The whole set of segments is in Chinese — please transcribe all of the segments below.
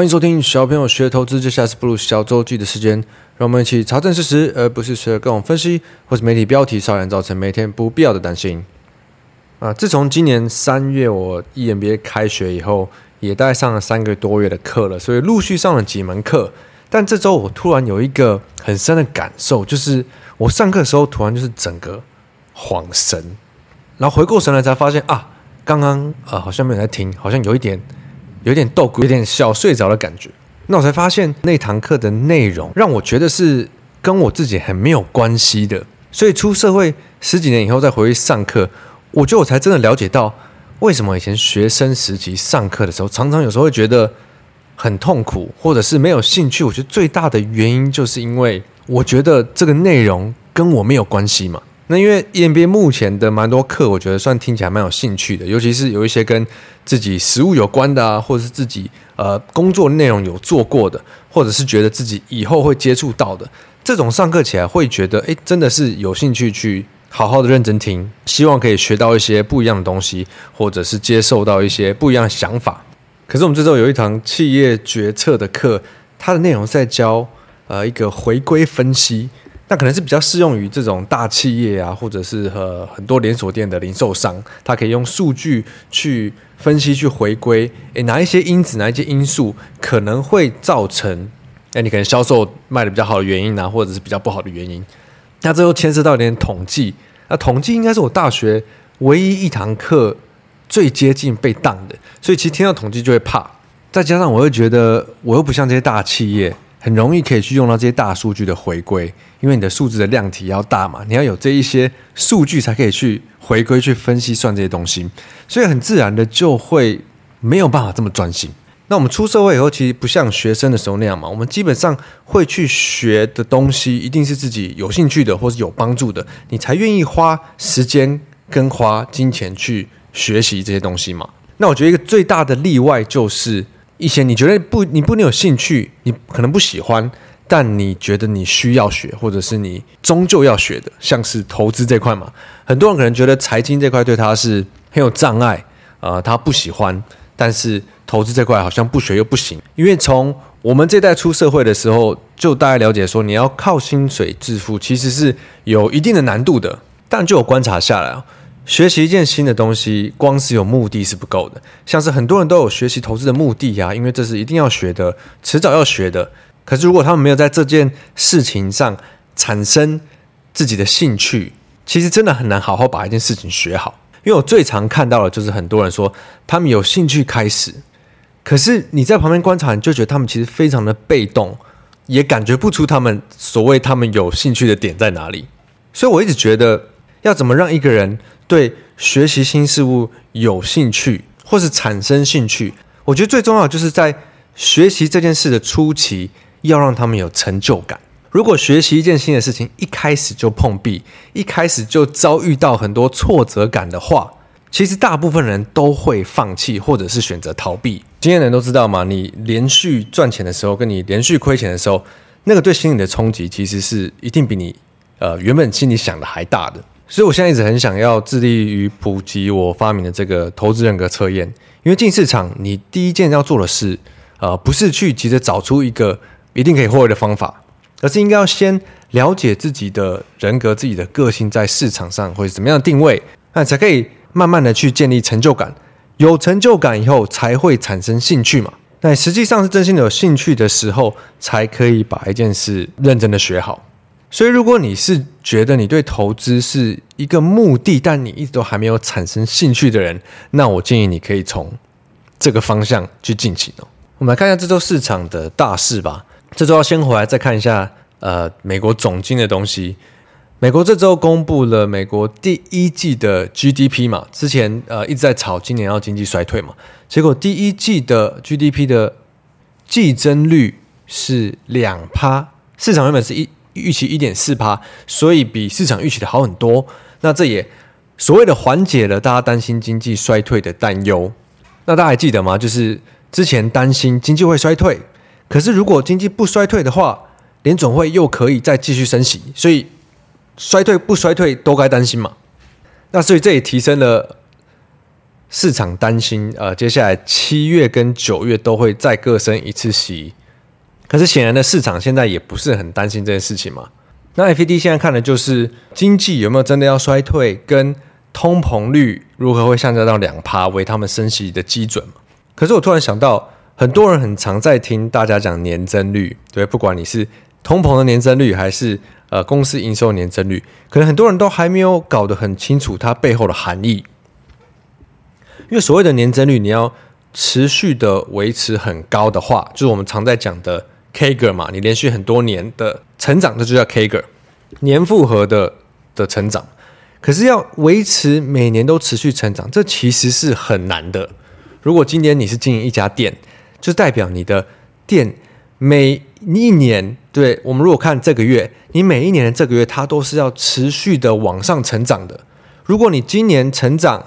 欢迎收听小朋友学投资，接下来是不鲁小周记的时间，让我们一起查证事实，而不是随着各种分析或是媒体标题，稍然造成每天不必要的担心。啊，自从今年三月我 EMBA 开学以后，也大概上了三个多月的课了，所以陆续上了几门课。但这周我突然有一个很深的感受，就是我上课的时候突然就是整个恍神，然后回过神来才发现啊，刚刚啊好像没有在听，好像有一点。有点逗，有点小睡着的感觉。那我才发现那堂课的内容让我觉得是跟我自己很没有关系的。所以出社会十几年以后再回去上课，我觉得我才真的了解到为什么以前学生时期上课的时候，常常有时候会觉得很痛苦，或者是没有兴趣。我觉得最大的原因就是因为我觉得这个内容跟我没有关系嘛。那因为 EMBA 目前的蛮多课，我觉得算听起来蛮有兴趣的，尤其是有一些跟自己实务有关的啊，或者是自己呃工作内容有做过的，或者是觉得自己以后会接触到的这种上课起来会觉得，诶，真的是有兴趣去好好的认真听，希望可以学到一些不一样的东西，或者是接受到一些不一样的想法。可是我们这周有一堂企业决策的课，它的内容在教呃一个回归分析。那可能是比较适用于这种大企业啊，或者是和很多连锁店的零售商，他可以用数据去分析、去回归，诶，哪一些因子、哪一些因素可能会造成，诶，你可能销售卖的比较好的原因啊，或者是比较不好的原因。那这又牵涉到一点统计，那统计应该是我大学唯一一堂课最接近被当的，所以其实听到统计就会怕，再加上我会觉得我又不像这些大企业。很容易可以去用到这些大数据的回归，因为你的数字的量体要大嘛，你要有这一些数据才可以去回归、去分析、算这些东西，所以很自然的就会没有办法这么专心。那我们出社会以后，其实不像学生的时候那样嘛，我们基本上会去学的东西，一定是自己有兴趣的或是有帮助的，你才愿意花时间跟花金钱去学习这些东西嘛。那我觉得一个最大的例外就是。一些你觉得不，你不能有兴趣，你可能不喜欢，但你觉得你需要学，或者是你终究要学的，像是投资这块嘛。很多人可能觉得财经这块对他是很有障碍，呃，他不喜欢。但是投资这块好像不学又不行，因为从我们这代出社会的时候，就大概了解说，你要靠薪水致富，其实是有一定的难度的。但就有观察下来学习一件新的东西，光是有目的是不够的。像是很多人都有学习投资的目的呀、因为这是一定要学的，迟早要学的。可是如果他们没有在这件事情上产生自己的兴趣，其实真的很难好好把一件事情学好。因为我最常看到的就是很多人说他们有兴趣开始，可是你在旁边观察，你就觉得他们其实非常的被动，也感觉不出他们所谓他们有兴趣的点在哪里。所以我一直觉得，要怎么让一个人对学习新事物有兴趣，或是产生兴趣，我觉得最重要就是在学习这件事的初期，要让他们有成就感。如果学习一件新的事情，一开始就碰壁，一开始就遭遇到很多挫折感的话，其实大部分人都会放弃，或者是选择逃避。经验人都知道嘛，你连续赚钱的时候，跟你连续亏钱的时候，那个对心理的冲击，其实是一定比你呃原本心里想的还大的。所以，我现在一直很想要致力于普及我发明的这个投资人格测验。因为进市场，你第一件要做的事，呃，不是去急着找出一个一定可以获利的方法，而是应该要先了解自己的人格、自己的个性在市场上会怎么样的定位，那才可以慢慢的去建立成就感。有成就感以后，才会产生兴趣嘛。那实际上是真心的有兴趣的时候，才可以把一件事认真的学好。所以，如果你是觉得你对投资是一个目的，但你一直都还没有产生兴趣的人，那我建议你可以从这个方向去进行哦。我们来看一下这周市场的大事吧。这周要先回来再看一下，呃，美国总经的东西。美国这周公布了美国第一季的 GDP 嘛，之前呃一直在炒今年要经济衰退嘛，结果第一季的 GDP 的季增率是两趴，市场原本是一。预期一点四趴，所以比市场预期的好很多。那这也所谓的缓解了大家担心经济衰退的担忧。那大家还记得吗？就是之前担心经济会衰退，可是如果经济不衰退的话，联总会又可以再继续升息，所以衰退不衰退都该担心嘛。那所以这也提升了市场担心，呃，接下来七月跟九月都会再各升一次息。可是显然的，市场现在也不是很担心这件事情嘛。那 FED 现在看的就是经济有没有真的要衰退，跟通膨率如何会下降到两趴为他们升息的基准嘛。可是我突然想到，很多人很常在听大家讲年增率，对，不管你是通膨的年增率，还是呃公司营收年增率，可能很多人都还没有搞得很清楚它背后的含义。因为所谓的年增率，你要持续的维持很高的话，就是我们常在讲的 CAGR 嘛，你连续很多年的成长，这就叫 CAGR，年复合的的成长。可是要维持每年都持续成长，这其实是很难的。如果今年你是经营一家店，就代表你的店每一年，对，我们如果看这个月，你每一年的这个月，它都是要持续的往上成长的。如果你今年成长，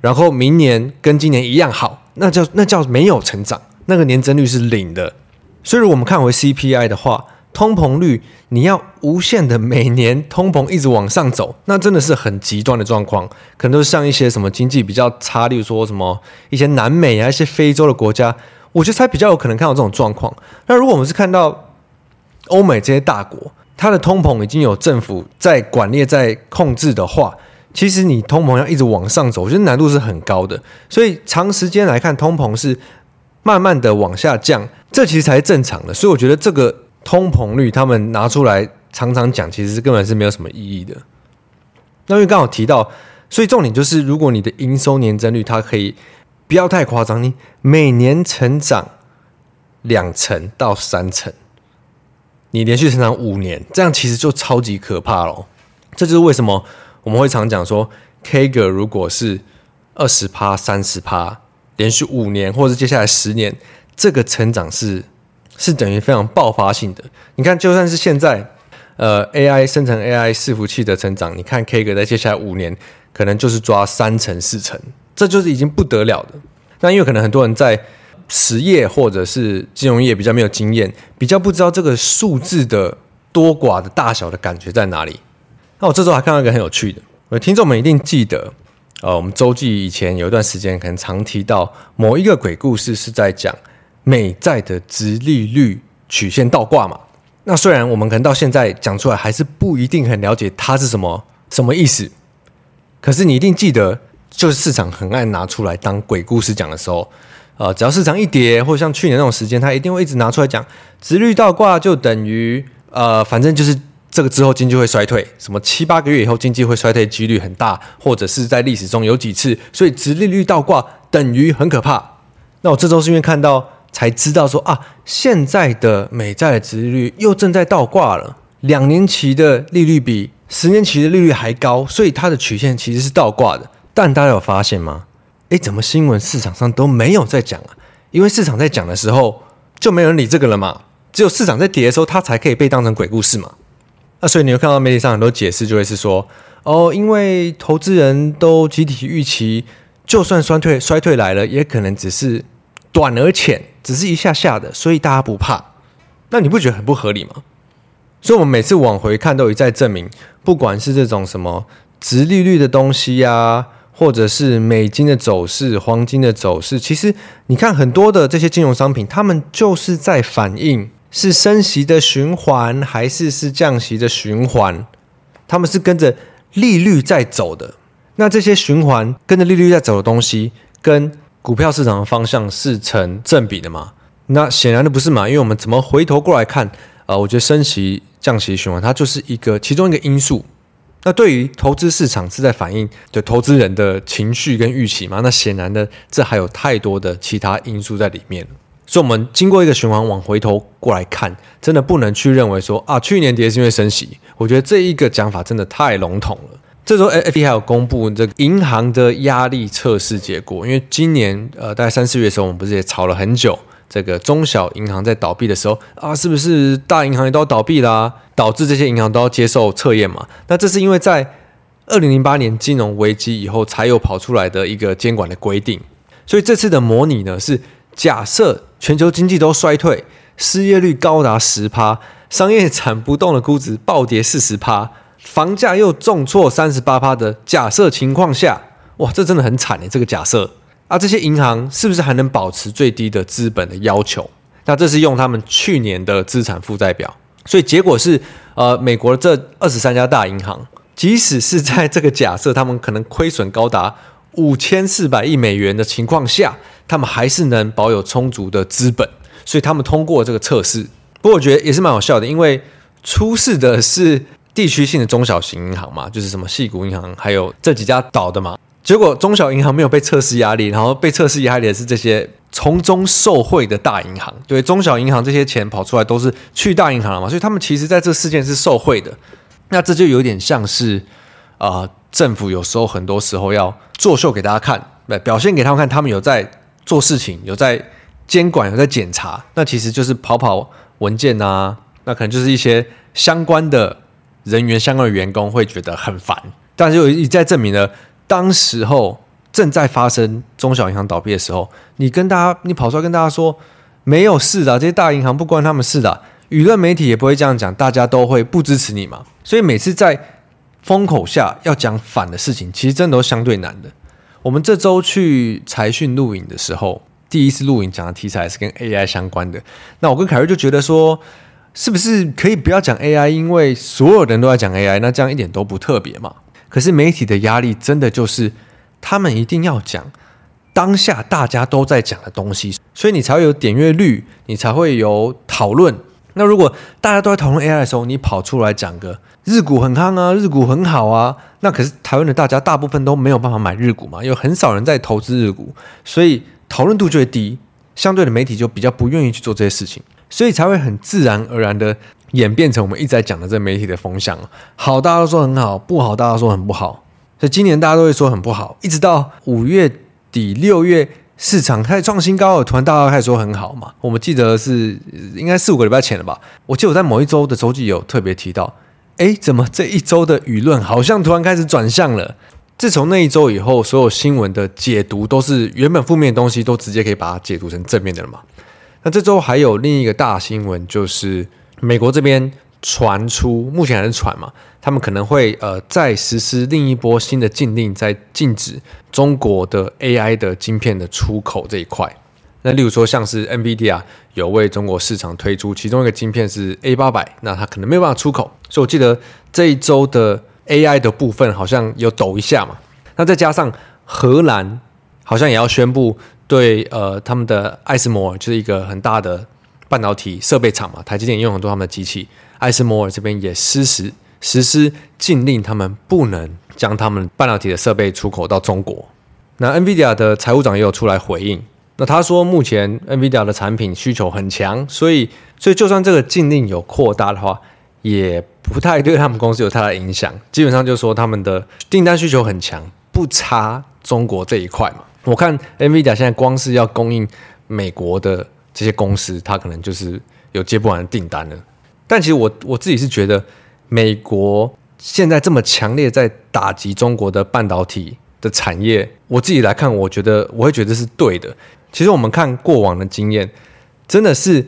然后明年跟今年一样好，那叫那叫没有成长，那个年增率是零的。所以，如果我们看回 CPI 的话，通膨率你要无限的每年通膨一直往上走，那真的是很极端的状况。可能都是像一些什么经济比较差，例如说什么一些南美啊、一些非洲的国家，我觉得才比较有可能看到这种状况。那如果我们是看到欧美这些大国，它的通膨已经有政府在管列、在控制的话。其实你通膨要一直往上走，我觉得难度是很高的。所以长时间来看，通膨是慢慢的往下降，这其实才是正常的。所以我觉得这个通膨率他们拿出来常常讲，其实根本是没有什么意义的。那因为刚好提到，所以重点就是，如果你的营收年增率它可以不要太夸张，你每年成长两成到三成，你连续成长五年，这样其实就超级可怕了。这就是为什么。我们会常讲说，CAGR 如果是二十趴、三十趴，连续五年，或者接下来十年，这个成长是是等于非常爆发性的。你看，就算是现在，呃，AI 生成 AI 伺服器的成长，你看 CAGR 在接下来五年，可能就是抓三成、四成，这就是已经不得了的。那因为可能很多人在实业或者是金融业比较没有经验，比较不知道这个数字的多寡的大小的感觉在哪里。那我这周还看到一个很有趣的，我听众们一定记得，呃，我们周记以前有一段时间可能常提到某一个鬼故事，是在讲美债的殖利率曲线倒挂嘛。那虽然我们可能到现在讲出来还是不一定很了解它是什么什么意思，可是你一定记得，就是市场很爱拿出来当鬼故事讲的时候，呃，只要市场一跌，或像去年那种时间，它一定会一直拿出来讲，殖率倒挂就等于呃，反正就是。这个之后经济会衰退，什么七八个月以后经济会衰退几率很大，或者是在历史中有几次，所以殖利率倒挂等于很可怕。那我这周是因为看到才知道说啊，现在的美债的殖利率又正在倒挂了，两年期的利率比十年期的利率还高，所以它的曲线其实是倒挂的。但大家有发现吗？诶，怎么新闻市场上都没有在讲啊？因为市场在讲的时候就没有人理这个了嘛，只有市场在跌的时候，它才可以被当成鬼故事嘛。那所以你会看到媒体上很多解释，就会是说，哦，因为投资人都集体预期，就算衰退衰退来了，也可能只是短而浅，只是一下下的，所以大家不怕。那你不觉得很不合理吗？所以，我们每次往回看，都一再证明，不管是这种什么殖利率的东西呀、或者是美金的走势、黄金的走势，其实你看很多的这些金融商品，他们就是在反映。是升息的循环，还是是降息的循环？他们是跟着利率在走的。那这些循环跟着利率在走的东西，跟股票市场的方向是成正比的吗？那显然的不是嘛。因为我们怎么回头过来看？呃，我觉得升息、降息循环，它就是一个其中一个因素。那对于投资市场是在反映就投资人的情绪跟预期嘛？那显然的，这还有太多的其他因素在里面。所以，我们经过一个循环往回头过来看，真的不能去认为说啊，去年跌是因为升息。我觉得这一个讲法真的太笼统了。这时候，FED 还有公布这个银行的压力测试结果，因为今年呃，大概三四月的时候，我们不是也吵了很久，这个中小银行在倒闭的时候啊，是不是大银行也都要倒闭啦？导致这些银行都要接受测验嘛？那这是因为在二零零八年金融危机以后才有跑出来的一个监管的规定。所以这次的模拟呢是。假设全球经济都衰退，失业率高达十趴，商业产不动的估值暴跌四十趴，房价又重挫三十八趴的假设情况下，哇，这真的很惨诶，这个假设啊，这些银行是不是还能保持最低的资本的要求？那这是用他们去年的资产负债表，所以结果是，呃，美国这二十三家大银行，即使是在这个假设他们可能亏损高达五千四百亿美元的情况下，他们还是能保有充足的资本，所以他们通过这个测试。不过我觉得也是蛮好笑的，因为出事的是地区性的中小型银行嘛，就是什么矽谷银行，还有这几家倒的嘛。结果中小银行没有被测试压力，然后被测试压力的是这些从中受贿的大银行。对，中小银行这些钱跑出来都是去大银行了嘛，所以他们其实在这事件是受贿的。那这就有点像是啊、政府有时候很多时候要作秀给大家看，对，表现给他们看，他们有在做事情，有在监管，有在检查。那其实就是跑跑文件啊，那可能就是一些相关的人员、相关的员工会觉得很烦，但是又一再证明了。当时候正在发生中小银行倒闭的时候，你跟大家，你跑出来跟大家说没有事的，这些大银行不关他们事的，舆论媒体也不会这样讲，大家都会不支持你嘛。所以每次在风口下要讲反的事情，其实真的都相对难的。我们这周去财讯录影的时候，第一次录影讲的题材是跟 AI 相关的。那我跟凯瑞就觉得说，是不是可以不要讲 AI，因为所有人都在讲 AI，那这样一点都不特别嘛。可是媒体的压力真的就是，他们一定要讲当下大家都在讲的东西，所以你才会有点阅率，你才会有讨论。那如果大家都在讨论 AI 的时候，你跑出来讲个日股很夯啊，日股很好啊，那可是台湾的大家大部分都没有办法买日股嘛，有很少人在投资日股，所以讨论度就会低，相对的媒体就比较不愿意去做这些事情，所以才会很自然而然的。演变成我们一直在讲的这媒体的风向，好大家都说很好，不好大家都说很不好，所以今年大家都会说很不好，一直到五月底六月市场开始创新高了，突然大家开始说很好嘛。我们记得是应该四五个礼拜前了吧？我记得我在某一周的周记有特别提到，哎，怎么这一周的舆论好像突然开始转向了？自从那一周以后，所有新闻的解读都是原本负面的东西，都直接可以把它解读成正面的了嘛？那这周还有另一个大新闻就是。美国这边传出，目前还是传嘛，他们可能会呃再实施另一波新的禁令，在禁止中国的 AI 的晶片的出口这一块。那例如说，像是 NVIDIA 有为中国市场推出其中一个晶片是 A 八百，那它可能没有办法出口。所以我记得这一周的 AI 的部分好像有抖一下嘛。那再加上荷兰好像也要宣布对呃他们的艾斯摩尔就是一个很大的。半导体设备厂嘛，台积电用很多他们的机器，艾斯摩尔这边也实施实施禁令，他们不能将他们半导体的设备出口到中国。那 NVIDIA 的财务长也有出来回应，那他说目前 NVIDIA 的产品需求很强，所以所以就算这个禁令有扩大的话，也不太对他们公司有太大影响。基本上就是说他们的订单需求很强，不差中国这一块嘛。我看 NVIDIA 现在光是要供应美国的。这些公司，它可能就是有接不完的订单了。但其实我我自己是觉得，美国现在这么强烈在打击中国的半导体的产业，我自己来看，我觉得我会觉得是对的。其实我们看过往的经验，真的是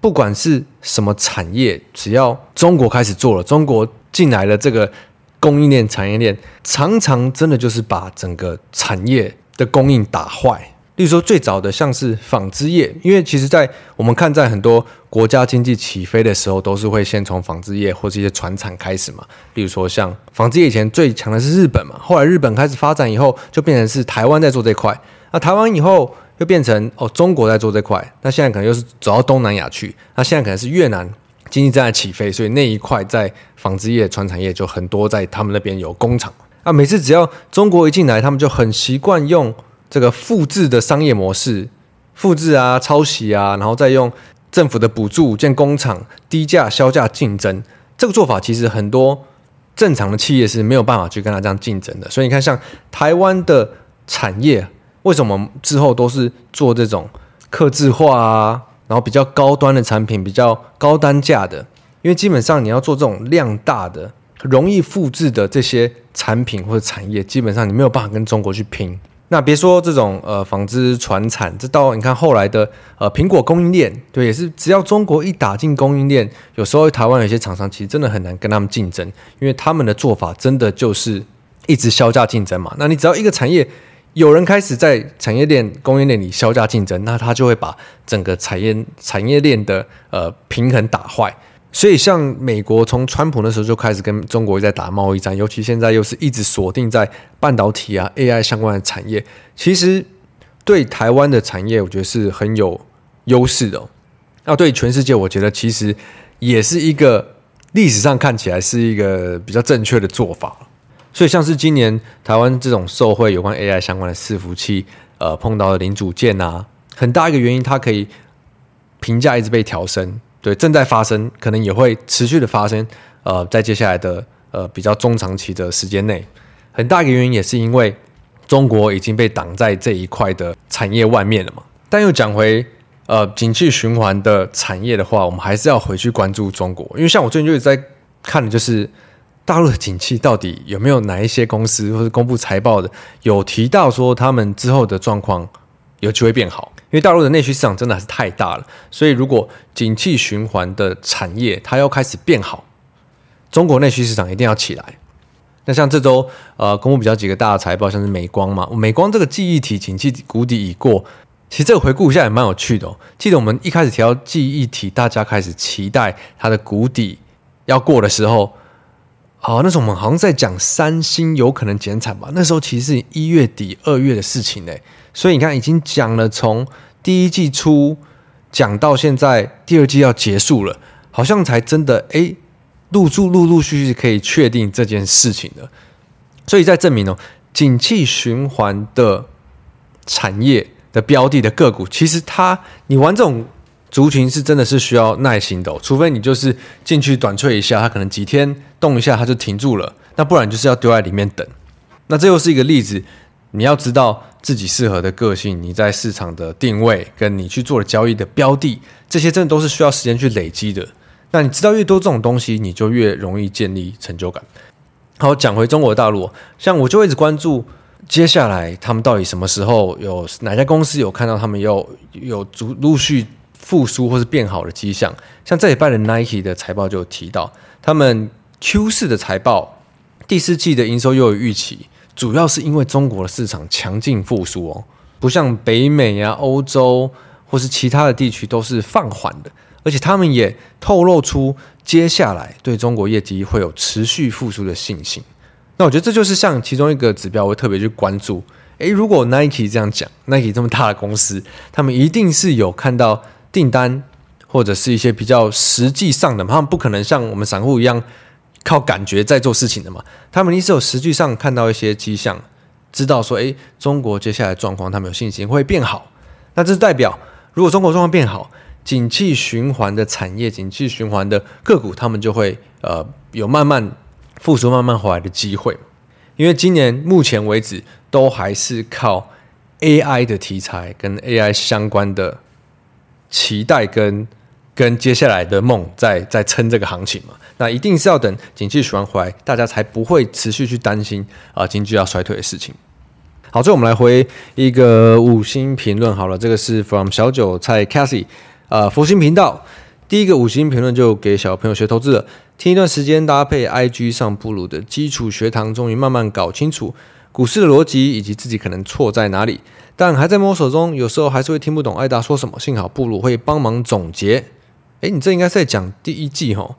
不管是什么产业，只要中国开始做了，中国进来了这个供应链、产业链，常常真的就是把整个产业的供应打坏。例如说，最早的像是纺织业，因为其实，在我们看，在很多国家经济起飞的时候，都是会先从纺织业或是一些船产开始嘛。例如说，像纺织业以前最强的是日本嘛，后来日本开始发展以后，就变成是台湾在做这块。那台湾以后又变成哦，中国在做这块。那现在可能又是走到东南亚去。那现在可能是越南经济正在起飞，所以那一块在纺织业、船产业就很多，在他们那边有工厂。啊，每次只要中国一进来，他们就很习惯用。这个复制的商业模式，复制啊、抄袭啊，然后再用政府的补助建工厂，低价销价竞争，这个做法其实很多正常的企业是没有办法去跟他这样竞争的。所以你看，像台湾的产业，为什么之后都是做这种客制化啊，然后比较高端的产品，比较高单价的？因为基本上你要做这种量大的、容易复制的这些产品或者产业，基本上你没有办法跟中国去拼。那别说这种呃纺织传产，这到你看后来的呃苹果供应链，对，也是只要中国一打进供应链，有时候台湾有些厂商其实真的很难跟他们竞争，因为他们的做法真的就是一直削价竞争嘛。那你只要一个产业有人开始在产业链、供应链里削价竞争，那他就会把整个产业产业链的呃平衡打坏。所以，像美国从川普那时候就开始跟中国在打贸易战，尤其现在又是一直锁定在半导体啊、AI 相关的产业，其实对台湾的产业，我觉得是很有优势的哦。那对全世界，我觉得其实也是一个历史上看起来是一个比较正确的做法。所以，像是今年台湾这种受惠有关 AI 相关的伺服器，呃，碰到的零组件啊，很大一个原因，它可以评价一直被调升。对，正在发生，可能也会持续的发生。呃，在接下来的呃比较中长期的时间内，很大一个原因也是因为中国已经被挡在这一块的产业外面了嘛。但又讲回呃景气循环的产业的话，我们还是要回去关注中国，因为像我最近就一直在看的就是大陆的景气到底有没有哪一些公司或者公布财报的有提到说他们之后的状况有机会变好。因为大陆的内需市场真的还是太大了，所以如果景气循环的产业它要开始变好，中国内需市场一定要起来。那像这周呃公布比较几个大的财报，像是美光嘛，美光这个记忆体景气谷底已过，其实这个回顾一下也蛮有趣的哦。记得我们一开始提到记忆体，大家开始期待它的谷底要过的时候，好，那时候我们好像在讲三星有可能减产吧？那时候其实是一月底二月的事情呢。所以你看，已经讲了从第一季初讲到现在，第二季要结束了，好像才真的哎，陆续陆陆续续可以确定这件事情了。所以在证明哦，景气循环的产业的标的的个股，其实它你玩这种族群是真的是需要耐心的，除非你就是进去短脆一下，它可能几天动一下它就停住了，那不然就是要丢在里面等。那这又是一个例子。你要知道自己适合的个性，你在市场的定位，跟你去做的交易的标的，这些真的都是需要时间去累积的。那你知道越多这种东西，你就越容易建立成就感。好，讲回中国大陆，像我就一直关注接下来他们到底什么时候有哪家公司有看到他们有有逐陆续复苏或是变好的迹象。像这礼拜的 Nike 的财报就提到，他们 Q 四的财报第四季的营收又有预期。主要是因为中国的市场强劲复苏哦，不像北美啊、欧洲或是其他的地区都是放缓的，而且他们也透露出接下来对中国业绩会有持续复苏的信心。那我觉得这就是像其中一个指标，我会特别去关注。诶，如果 Nike 这样讲，Nike 这么大的公司，他们一定是有看到订单或者是一些比较实际上的，他们不可能像我们散户一样。靠感觉在做事情的嘛，他们一直有实际上看到一些迹象，知道说，诶，中国接下来状况他们有信心会变好。那这是代表，如果中国状况变好，景气循环的产业、景气循环的个股，他们就会呃有慢慢复苏、慢慢回来的机会。因为今年目前为止都还是靠 AI 的题材跟 AI 相关的期待跟。跟接下来的梦在在撑这个行情嘛，那一定是要等景气循环回来，大家才不会持续去担心啊经济要衰退的事情。好，最后我们来回一个五星评论好了，这个是 from 小韭菜 Cassie 啊佛心频道第一个五星评论就给小朋友学投资了，听一段时间搭配 IG 上布鲁的基础学堂，终于慢慢搞清楚股市的逻辑以及自己可能错在哪里，但还在摸索中，有时候还是会听不懂艾达说什么，幸好布鲁会帮忙总结。哎，你这应该是在讲第一季哈。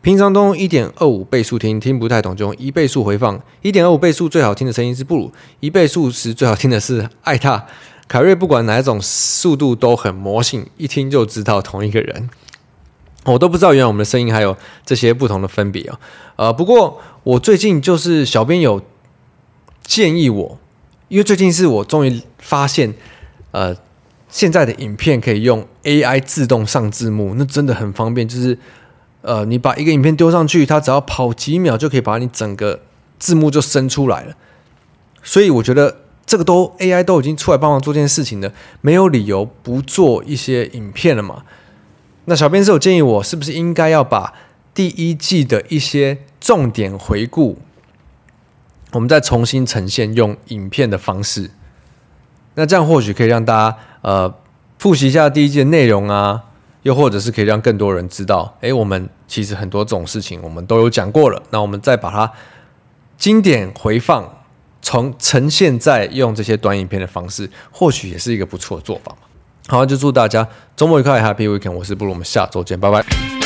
平常都用一点二五倍速听，听不太懂就用一倍速回放。一点二五倍速最好听的声音是布鲁，一倍速时最好听的是艾踏。凯瑞不管哪一种速度都很魔性，一听就知道同一个人。我都不知道原来我们的声音还有这些不同的分别啊。呃，不过我最近就是小编有建议我，因为最近是我终于发现，呃。现在的影片可以用 AI 自动上字幕，那真的很方便。就是，呃，你把一个影片丢上去，它只要跑几秒就可以把你整个字幕就生出来了。所以我觉得这个都 AI 都已经出来帮忙做这件事情了，没有理由不做一些影片了嘛。那小编是有建议我，是不是应该要把第一季的一些重点回顾，我们再重新呈现用影片的方式？那这样或许可以让大家呃复习一下第一季的内容啊，又或者是可以让更多人知道，诶，我们其实很多这种事情我们都有讲过了。那我们再把它经典回放，从呈现在用这些短影片的方式，或许也是一个不错的做法嘛。好，就祝大家周末愉快，Happy Weekend！我是布鲁，我们下周见，拜拜。